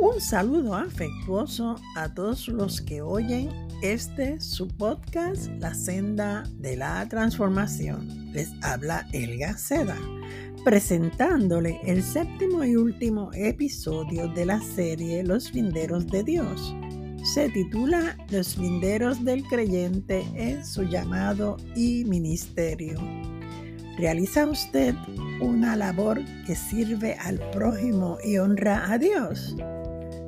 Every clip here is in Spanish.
Un saludo afectuoso a todos los que oyen este su podcast La senda de la transformación. Les habla Elga Seda, presentándole el séptimo y último episodio de la serie Los Linderos de Dios. Se titula Los Linderos del Creyente en su llamado y ministerio. ¿Realiza usted una labor que sirve al prójimo y honra a Dios?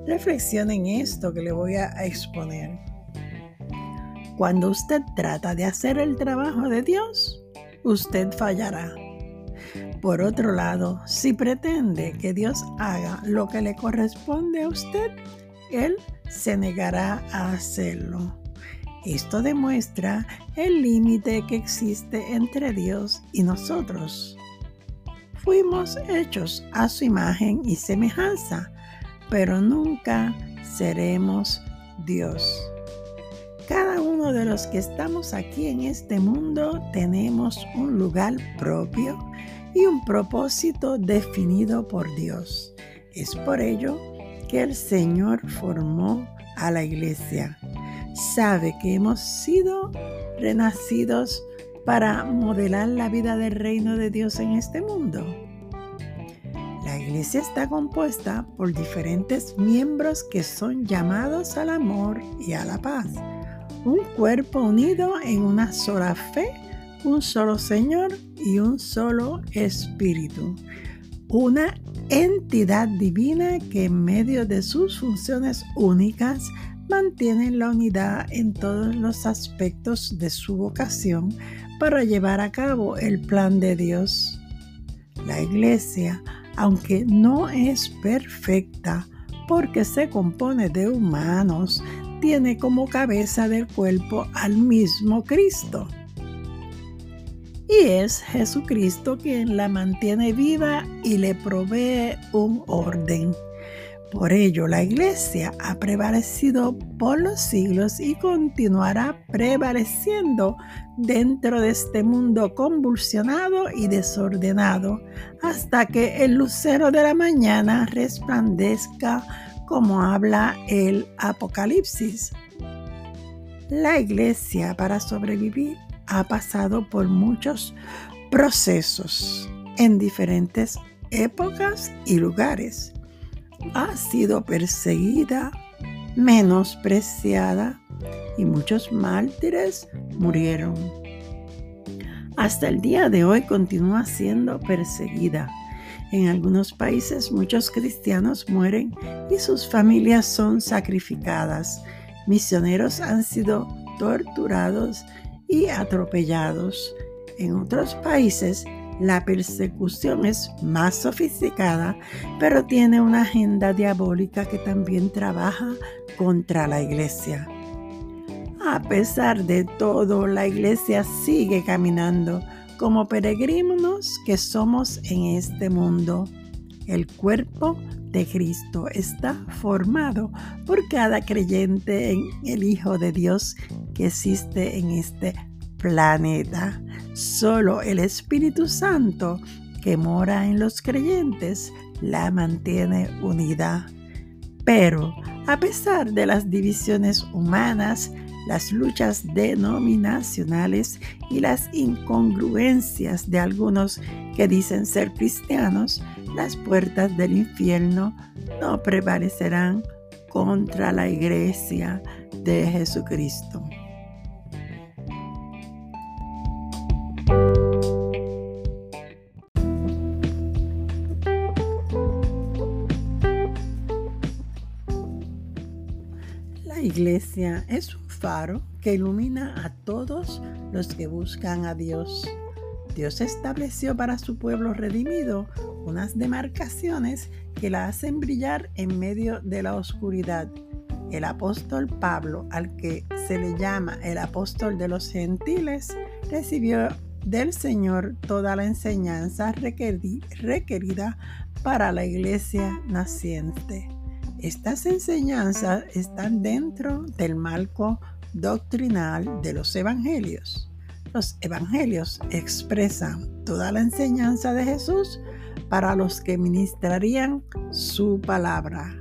Reflexione en esto que le voy a exponer. Cuando usted trata de hacer el trabajo de Dios, usted fallará. Por otro lado, si pretende que Dios haga lo que le corresponde a usted, Él se negará a hacerlo. Esto demuestra el límite que existe entre Dios y nosotros. Fuimos hechos a su imagen y semejanza, pero nunca seremos Dios. Cada uno de los que estamos aquí en este mundo tenemos un lugar propio y un propósito definido por Dios. Es por ello que el Señor formó a la iglesia. Sabe que hemos sido renacidos para modelar la vida del reino de Dios en este mundo. Iglesia está compuesta por diferentes miembros que son llamados al amor y a la paz. Un cuerpo unido en una sola fe, un solo Señor y un solo Espíritu. Una entidad divina que en medio de sus funciones únicas mantienen la unidad en todos los aspectos de su vocación para llevar a cabo el plan de Dios. La iglesia, aunque no es perfecta porque se compone de humanos, tiene como cabeza del cuerpo al mismo Cristo. Y es Jesucristo quien la mantiene viva y le provee un orden. Por ello, la iglesia ha prevalecido por los siglos y continuará prevaleciendo dentro de este mundo convulsionado y desordenado hasta que el lucero de la mañana resplandezca como habla el Apocalipsis. La iglesia para sobrevivir ha pasado por muchos procesos en diferentes épocas y lugares ha sido perseguida, menospreciada y muchos mártires murieron. Hasta el día de hoy continúa siendo perseguida. En algunos países muchos cristianos mueren y sus familias son sacrificadas. Misioneros han sido torturados y atropellados. En otros países la persecución es más sofisticada, pero tiene una agenda diabólica que también trabaja contra la iglesia. A pesar de todo, la iglesia sigue caminando como peregrinos que somos en este mundo. El cuerpo de Cristo está formado por cada creyente en el Hijo de Dios que existe en este planeta. Solo el Espíritu Santo que mora en los creyentes la mantiene unida. Pero a pesar de las divisiones humanas, las luchas denominacionales y las incongruencias de algunos que dicen ser cristianos, las puertas del infierno no prevalecerán contra la iglesia de Jesucristo. Iglesia es un faro que ilumina a todos los que buscan a Dios. Dios estableció para su pueblo redimido unas demarcaciones que la hacen brillar en medio de la oscuridad. El apóstol Pablo, al que se le llama el apóstol de los gentiles, recibió del Señor toda la enseñanza requerida para la iglesia naciente. Estas enseñanzas están dentro del marco doctrinal de los evangelios. Los evangelios expresan toda la enseñanza de Jesús para los que ministrarían su palabra.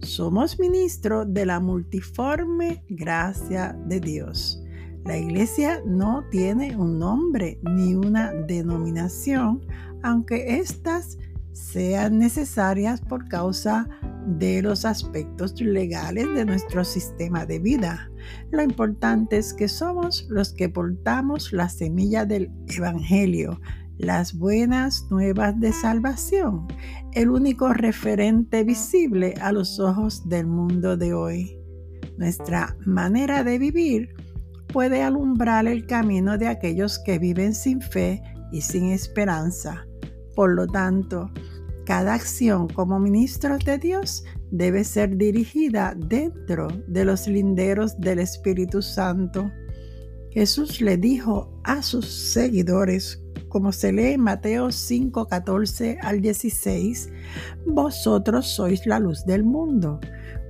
somos ministros de la multiforme gracia de Dios. La iglesia no tiene un nombre ni una denominación, aunque éstas sean necesarias por causa de los aspectos legales de nuestro sistema de vida. Lo importante es que somos los que portamos la semilla del Evangelio, las buenas nuevas de salvación, el único referente visible a los ojos del mundo de hoy. Nuestra manera de vivir puede alumbrar el camino de aquellos que viven sin fe y sin esperanza. Por lo tanto, cada acción como ministros de Dios debe ser dirigida dentro de los linderos del Espíritu Santo. Jesús le dijo a sus seguidores como se lee en Mateo 5, 14 al 16, vosotros sois la luz del mundo.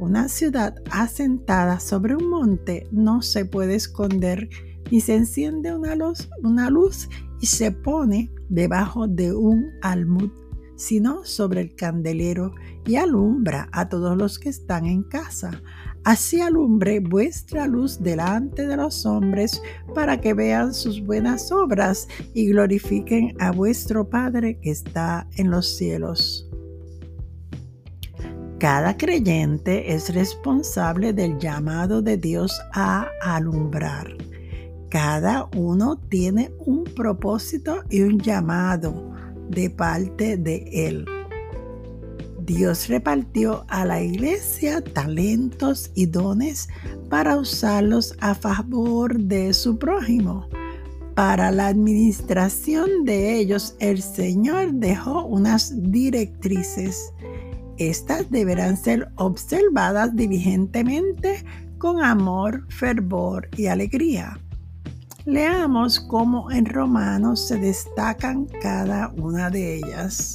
Una ciudad asentada sobre un monte no se puede esconder ni se enciende una luz, una luz y se pone debajo de un almud, sino sobre el candelero y alumbra a todos los que están en casa. Así alumbre vuestra luz delante de los hombres para que vean sus buenas obras y glorifiquen a vuestro Padre que está en los cielos. Cada creyente es responsable del llamado de Dios a alumbrar. Cada uno tiene un propósito y un llamado de parte de Él. Dios repartió a la iglesia talentos y dones para usarlos a favor de su prójimo. Para la administración de ellos, el Señor dejó unas directrices. Estas deberán ser observadas diligentemente con amor, fervor y alegría. Leamos cómo en Romanos se destacan cada una de ellas.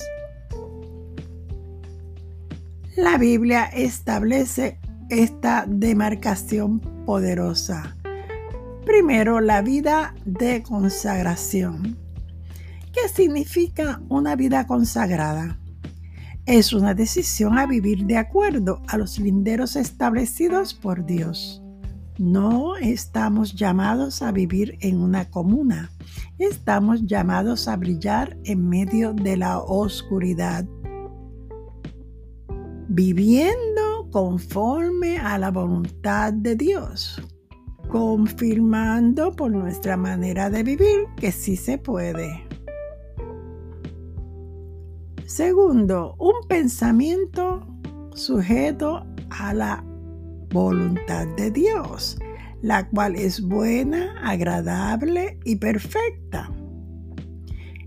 La Biblia establece esta demarcación poderosa. Primero, la vida de consagración. ¿Qué significa una vida consagrada? Es una decisión a vivir de acuerdo a los linderos establecidos por Dios. No estamos llamados a vivir en una comuna. Estamos llamados a brillar en medio de la oscuridad viviendo conforme a la voluntad de Dios, confirmando por nuestra manera de vivir que sí se puede. Segundo, un pensamiento sujeto a la voluntad de Dios, la cual es buena, agradable y perfecta.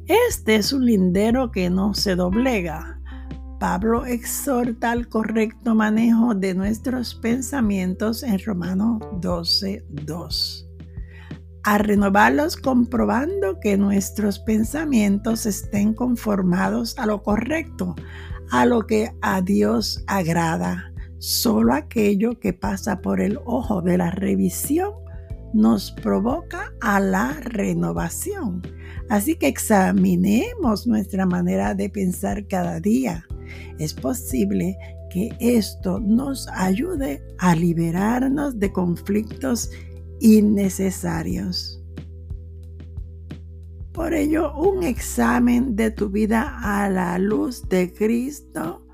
Este es un lindero que no se doblega, Pablo exhorta al correcto manejo de nuestros pensamientos en Romanos 12, 2. A renovarlos comprobando que nuestros pensamientos estén conformados a lo correcto, a lo que a Dios agrada. Solo aquello que pasa por el ojo de la revisión nos provoca a la renovación. Así que examinemos nuestra manera de pensar cada día es posible que esto nos ayude a liberarnos de conflictos innecesarios. Por ello, un examen de tu vida a la luz de Cristo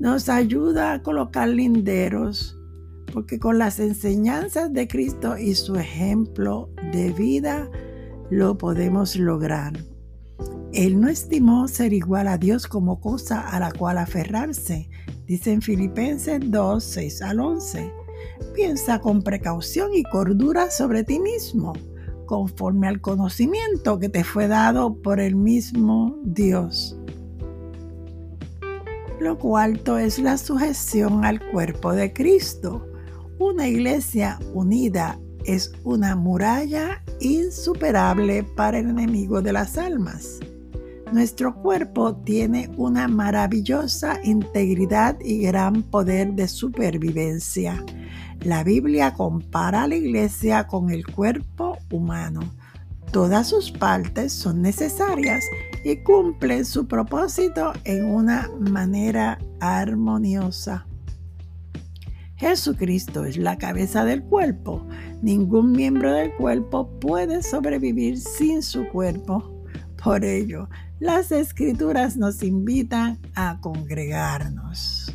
nos ayuda a colocar linderos, porque con las enseñanzas de Cristo y su ejemplo de vida lo podemos lograr. Él no estimó ser igual a Dios como cosa a la cual aferrarse, dice en Filipenses 2, 6 al 11. Piensa con precaución y cordura sobre ti mismo, conforme al conocimiento que te fue dado por el mismo Dios. Lo cuarto es la sujeción al cuerpo de Cristo. Una iglesia unida es una muralla insuperable para el enemigo de las almas. Nuestro cuerpo tiene una maravillosa integridad y gran poder de supervivencia. La Biblia compara a la iglesia con el cuerpo humano. Todas sus partes son necesarias y cumplen su propósito en una manera armoniosa. Jesucristo es la cabeza del cuerpo. Ningún miembro del cuerpo puede sobrevivir sin su cuerpo. Por ello, las escrituras nos invitan a congregarnos.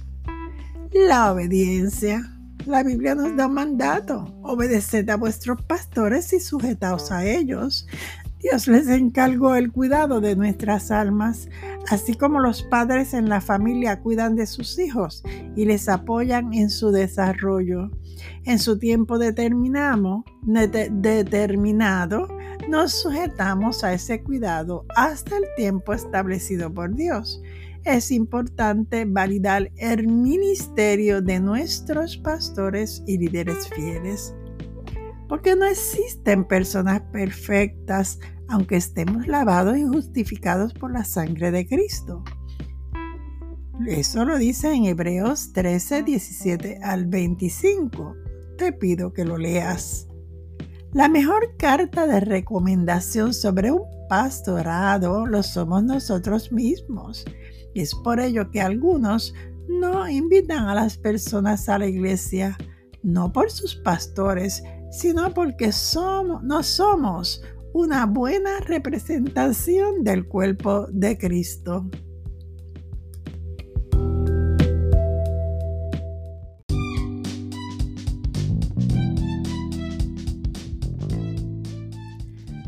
La obediencia. La Biblia nos da un mandato. Obedeced a vuestros pastores y sujetaos a ellos. Dios les encargó el cuidado de nuestras almas, así como los padres en la familia cuidan de sus hijos y les apoyan en su desarrollo. En su tiempo determinado, determinado, nos sujetamos a ese cuidado hasta el tiempo establecido por Dios. Es importante validar el ministerio de nuestros pastores y líderes fieles porque no existen personas perfectas, aunque estemos lavados y justificados por la sangre de Cristo. Eso lo dice en Hebreos 13, 17 al 25. Te pido que lo leas. La mejor carta de recomendación sobre un pastorado lo somos nosotros mismos. Es por ello que algunos no invitan a las personas a la iglesia, no por sus pastores, sino porque somos, no somos una buena representación del cuerpo de Cristo.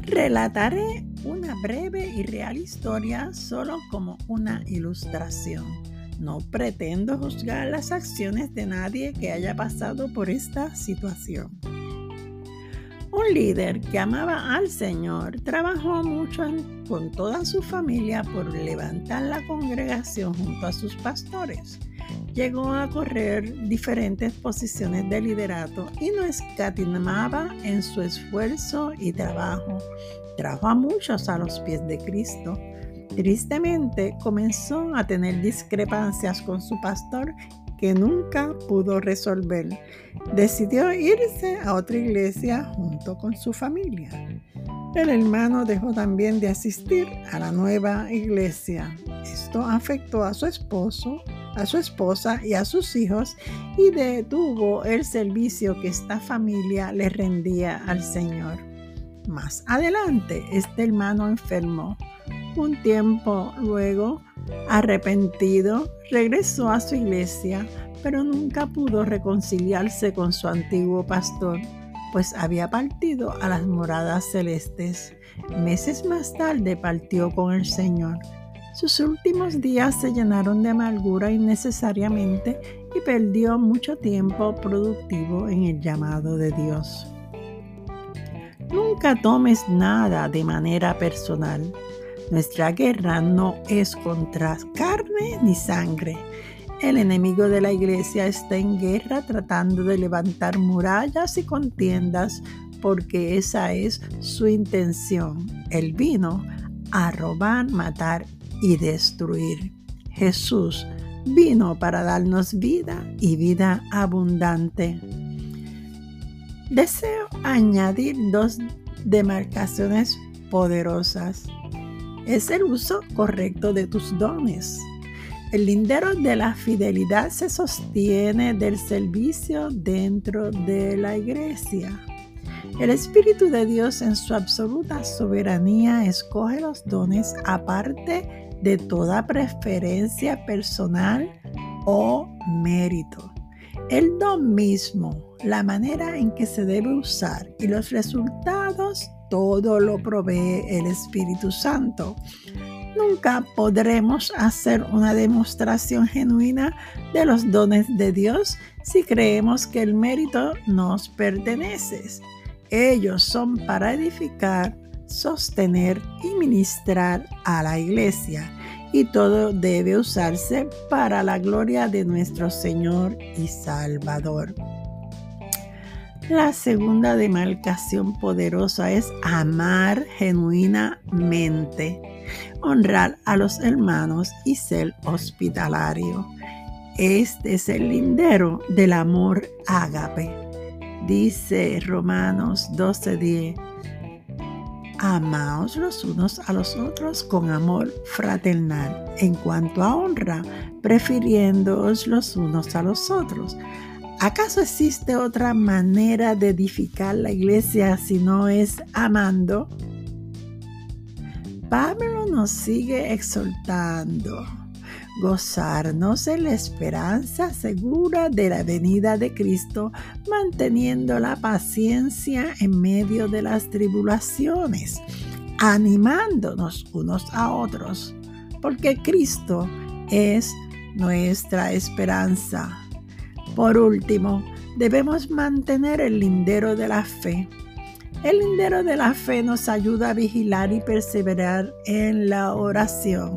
Relataré una breve y real historia solo como una ilustración. No pretendo juzgar las acciones de nadie que haya pasado por esta situación. Líder que amaba al Señor trabajó mucho con toda su familia por levantar la congregación junto a sus pastores. Llegó a correr diferentes posiciones de liderato y no escatimaba en su esfuerzo y trabajo. Trajo a muchos a los pies de Cristo. Tristemente comenzó a tener discrepancias con su pastor que nunca pudo resolver. Decidió irse a otra iglesia junto con su familia. El hermano dejó también de asistir a la nueva iglesia. Esto afectó a su esposo, a su esposa y a sus hijos y detuvo el servicio que esta familia le rendía al Señor. Más adelante, este hermano enfermó. Un tiempo luego, Arrepentido, regresó a su iglesia, pero nunca pudo reconciliarse con su antiguo pastor, pues había partido a las moradas celestes. Meses más tarde partió con el Señor. Sus últimos días se llenaron de amargura innecesariamente y perdió mucho tiempo productivo en el llamado de Dios. Nunca tomes nada de manera personal. Nuestra guerra no es contra carne ni sangre. El enemigo de la iglesia está en guerra tratando de levantar murallas y contiendas porque esa es su intención. Él vino a robar, matar y destruir. Jesús vino para darnos vida y vida abundante. Deseo añadir dos demarcaciones poderosas es el uso correcto de tus dones. El lindero de la fidelidad se sostiene del servicio dentro de la iglesia. El Espíritu de Dios en su absoluta soberanía escoge los dones aparte de toda preferencia personal o mérito. El don mismo, la manera en que se debe usar y los resultados todo lo provee el Espíritu Santo. Nunca podremos hacer una demostración genuina de los dones de Dios si creemos que el mérito nos pertenece. Ellos son para edificar, sostener y ministrar a la iglesia y todo debe usarse para la gloria de nuestro Señor y Salvador. La segunda demarcación poderosa es amar genuinamente, honrar a los hermanos y ser hospitalario. Este es el lindero del amor ágape. Dice Romanos 12:10, amaos los unos a los otros con amor fraternal, en cuanto a honra, prefiriéndoos los unos a los otros ¿Acaso existe otra manera de edificar la iglesia si no es amando? Pablo nos sigue exhortando gozarnos en la esperanza segura de la venida de Cristo, manteniendo la paciencia en medio de las tribulaciones, animándonos unos a otros, porque Cristo es nuestra esperanza. Por último, debemos mantener el lindero de la fe. El lindero de la fe nos ayuda a vigilar y perseverar en la oración.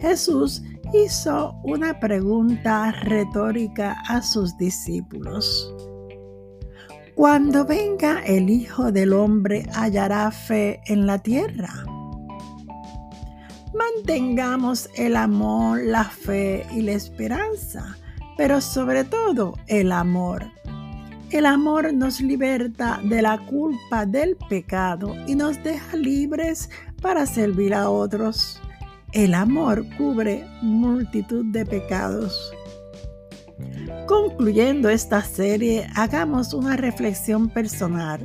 Jesús hizo una pregunta retórica a sus discípulos. Cuando venga el Hijo del Hombre, hallará fe en la tierra. Mantengamos el amor, la fe y la esperanza, pero sobre todo el amor. El amor nos liberta de la culpa del pecado y nos deja libres para servir a otros. El amor cubre multitud de pecados. Concluyendo esta serie, hagamos una reflexión personal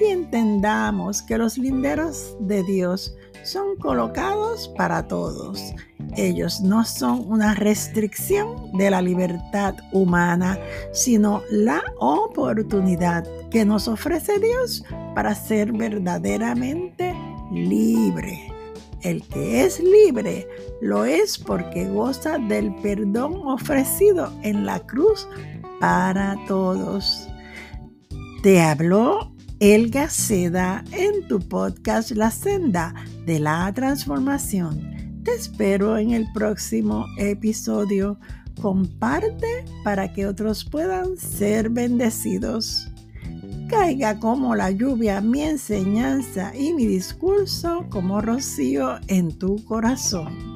y entendamos que los linderos de Dios son colocados para todos. Ellos no son una restricción de la libertad humana, sino la oportunidad que nos ofrece Dios para ser verdaderamente libre. El que es libre lo es porque goza del perdón ofrecido en la cruz para todos. Te habló Elga Seda en tu podcast La Senda de la Transformación. Te espero en el próximo episodio. Comparte para que otros puedan ser bendecidos caiga como la lluvia mi enseñanza y mi discurso como rocío en tu corazón.